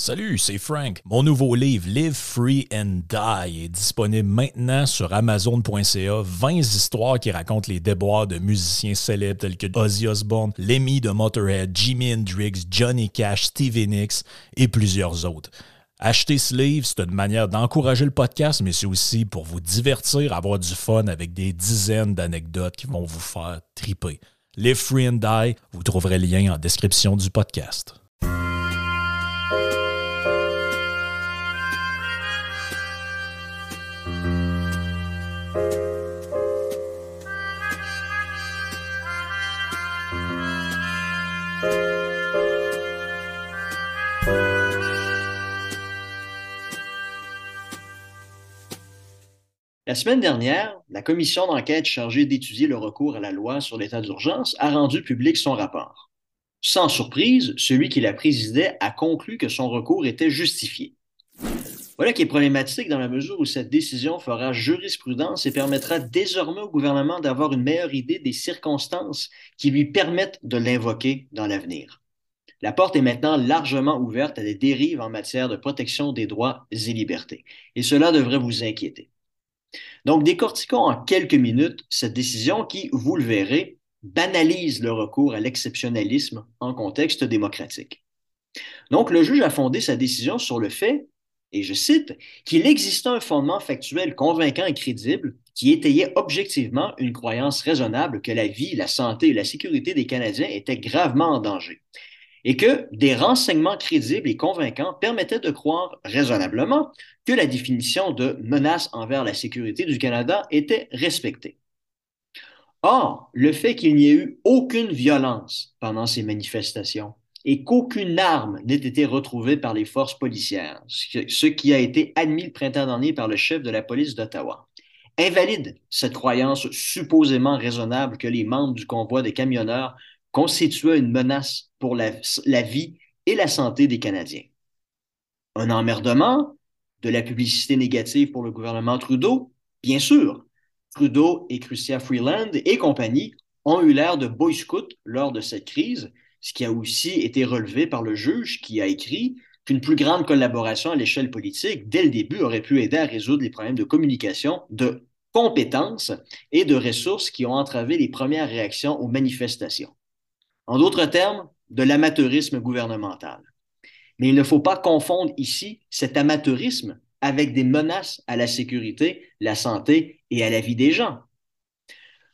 Salut, c'est Frank. Mon nouveau livre Live Free and Die est disponible maintenant sur amazon.ca. 20 histoires qui racontent les déboires de musiciens célèbres tels que Ozzy Osbourne, Lemmy de Motorhead, Jimi Hendrix, Johnny Cash, Stevie Nicks et plusieurs autres. Acheter ce livre, c'est une manière d'encourager le podcast, mais c'est aussi pour vous divertir, avoir du fun avec des dizaines d'anecdotes qui vont vous faire triper. Live Free and Die, vous trouverez le lien en description du podcast. La semaine dernière, la commission d'enquête chargée d'étudier le recours à la loi sur l'état d'urgence a rendu public son rapport. Sans surprise, celui qui la présidait a conclu que son recours était justifié. Voilà qui est problématique dans la mesure où cette décision fera jurisprudence et permettra désormais au gouvernement d'avoir une meilleure idée des circonstances qui lui permettent de l'invoquer dans l'avenir. La porte est maintenant largement ouverte à des dérives en matière de protection des droits et libertés, et cela devrait vous inquiéter. Donc, décortiquons en quelques minutes cette décision qui, vous le verrez, banalise le recours à l'exceptionnalisme en contexte démocratique. Donc, le juge a fondé sa décision sur le fait, et je cite, qu'il existait un fondement factuel convaincant et crédible qui étayait objectivement une croyance raisonnable que la vie, la santé et la sécurité des Canadiens étaient gravement en danger et que des renseignements crédibles et convaincants permettaient de croire raisonnablement que la définition de menace envers la sécurité du Canada était respectée. Or, le fait qu'il n'y ait eu aucune violence pendant ces manifestations et qu'aucune arme n'ait été retrouvée par les forces policières, ce qui a été admis le printemps dernier par le chef de la police d'Ottawa, invalide cette croyance supposément raisonnable que les membres du convoi des camionneurs constituait une menace pour la, vie et la santé des Canadiens. Un emmerdement, de la publicité négative pour le gouvernement Trudeau, bien sûr. Trudeau et Chrystia Freeland et compagnie ont eu l'air de boy scouts lors de cette crise, ce qui a aussi été relevé par le juge qui a écrit qu'une plus grande collaboration à l'échelle politique, dès le début, aurait pu aider à résoudre les problèmes de communication, de compétences et de ressources qui ont entravé les premières réactions aux manifestations. En d'autres termes, de l'amateurisme gouvernemental. Mais il ne faut pas confondre ici cet amateurisme avec des menaces à la sécurité, la santé et à la vie des gens.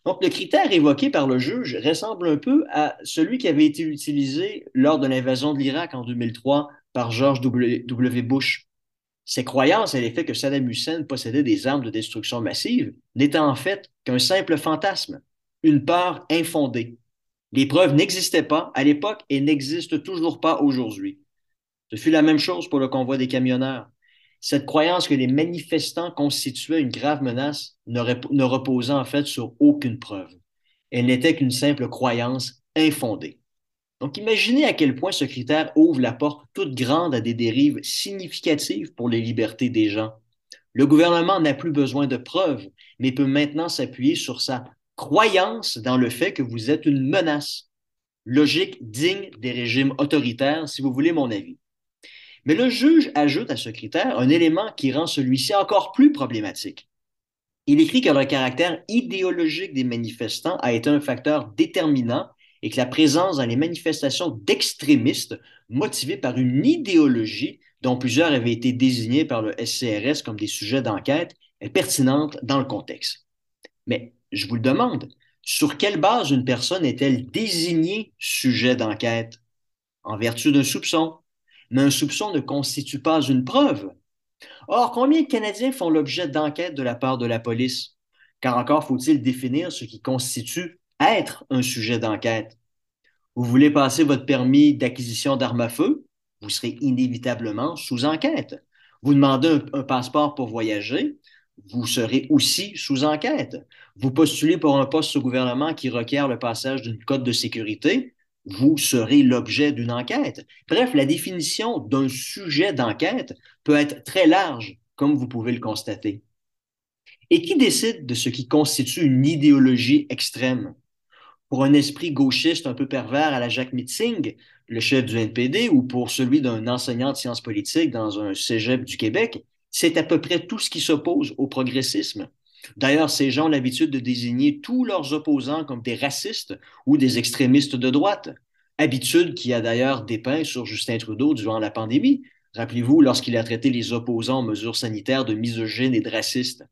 Donc, le critère évoqué par le juge ressemble un peu à celui qui avait été utilisé lors de l'invasion de l'Irak en 2003 par George W. Bush. Ses croyances et l'effet que Saddam Hussein possédait des armes de destruction massive n'étaient en fait qu'un simple fantasme, une peur infondée. Les preuves n'existaient pas à l'époque et n'existent toujours pas aujourd'hui. Ce fut la même chose pour le convoi des camionneurs. Cette croyance que les manifestants constituaient une grave menace ne, reposait en fait sur aucune preuve. Elle n'était qu'une simple croyance infondée. Donc imaginez à quel point ce critère ouvre la porte toute grande à des dérives significatives pour les libertés des gens. Le gouvernement n'a plus besoin de preuves, mais peut maintenant s'appuyer sur sa croyance dans le fait que vous êtes une menace. Logique digne des régimes autoritaires, si vous voulez mon avis. Mais le juge ajoute à ce critère un élément qui rend celui-ci encore plus problématique. Il écrit que le caractère idéologique des manifestants a été un facteur déterminant et que la présence dans les manifestations d'extrémistes motivés par une idéologie dont plusieurs avaient été désignés par le SCRS comme des sujets d'enquête est pertinente dans le contexte. Mais je vous le demande, sur quelle base une personne est-elle désignée sujet d'enquête? En vertu d'un soupçon. Mais un soupçon ne constitue pas une preuve. Or, combien de Canadiens font l'objet d'enquêtes de la part de la police? Car encore faut-il définir ce qui constitue être un sujet d'enquête. Vous voulez passer votre permis d'acquisition d'armes à feu? Vous serez inévitablement sous enquête. Vous demandez un, un passeport pour voyager? Vous serez aussi sous enquête. Vous postulez pour un poste au gouvernement qui requiert le passage d'une code de sécurité, vous serez l'objet d'une enquête. Bref, la définition d'un sujet d'enquête peut être très large, comme vous pouvez le constater. Et qui décide de ce qui constitue une idéologie extrême? Pour un esprit gauchiste un peu pervers à la Jacques Mitzing, le chef du NPD ou pour celui d'un enseignant de sciences politiques dans un cégep du Québec, c'est à peu près tout ce qui s'oppose au progressisme. D'ailleurs, ces gens ont l'habitude de désigner tous leurs opposants comme des racistes ou des extrémistes de droite, habitude qui a d'ailleurs dépeint sur Justin Trudeau durant la pandémie. Rappelez-vous, lorsqu'il a traité les opposants aux mesures sanitaires de misogynes et de racistes.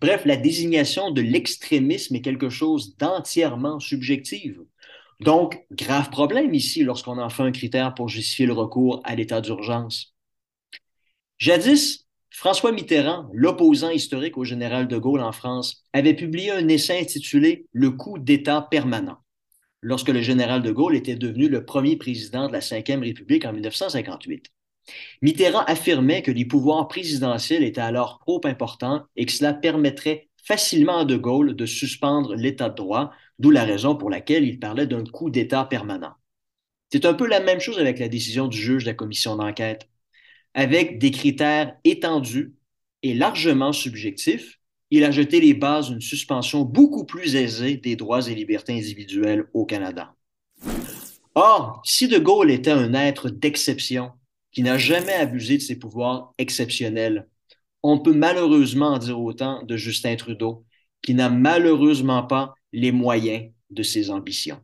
Bref, la désignation de l'extrémisme est quelque chose d'entièrement subjectif. Donc, grave problème ici lorsqu'on en fait un critère pour justifier le recours à l'état d'urgence. Jadis, François Mitterrand, l'opposant historique au général de Gaulle en France, avait publié un essai intitulé Le coup d'État permanent, lorsque le général de Gaulle était devenu le premier président de la Ve République en 1958. Mitterrand affirmait que les pouvoirs présidentiels étaient alors trop importants et que cela permettrait facilement à De Gaulle de suspendre l'état de droit, d'où la raison pour laquelle il parlait d'un coup d'État permanent. C'est un peu la même chose avec la décision du juge de la commission d'enquête avec des critères étendus et largement subjectifs, il a jeté les bases d'une suspension beaucoup plus aisée des droits et libertés individuelles au Canada. Or, si De Gaulle était un être d'exception, qui n'a jamais abusé de ses pouvoirs exceptionnels, on peut malheureusement en dire autant de Justin Trudeau, qui n'a malheureusement pas les moyens de ses ambitions.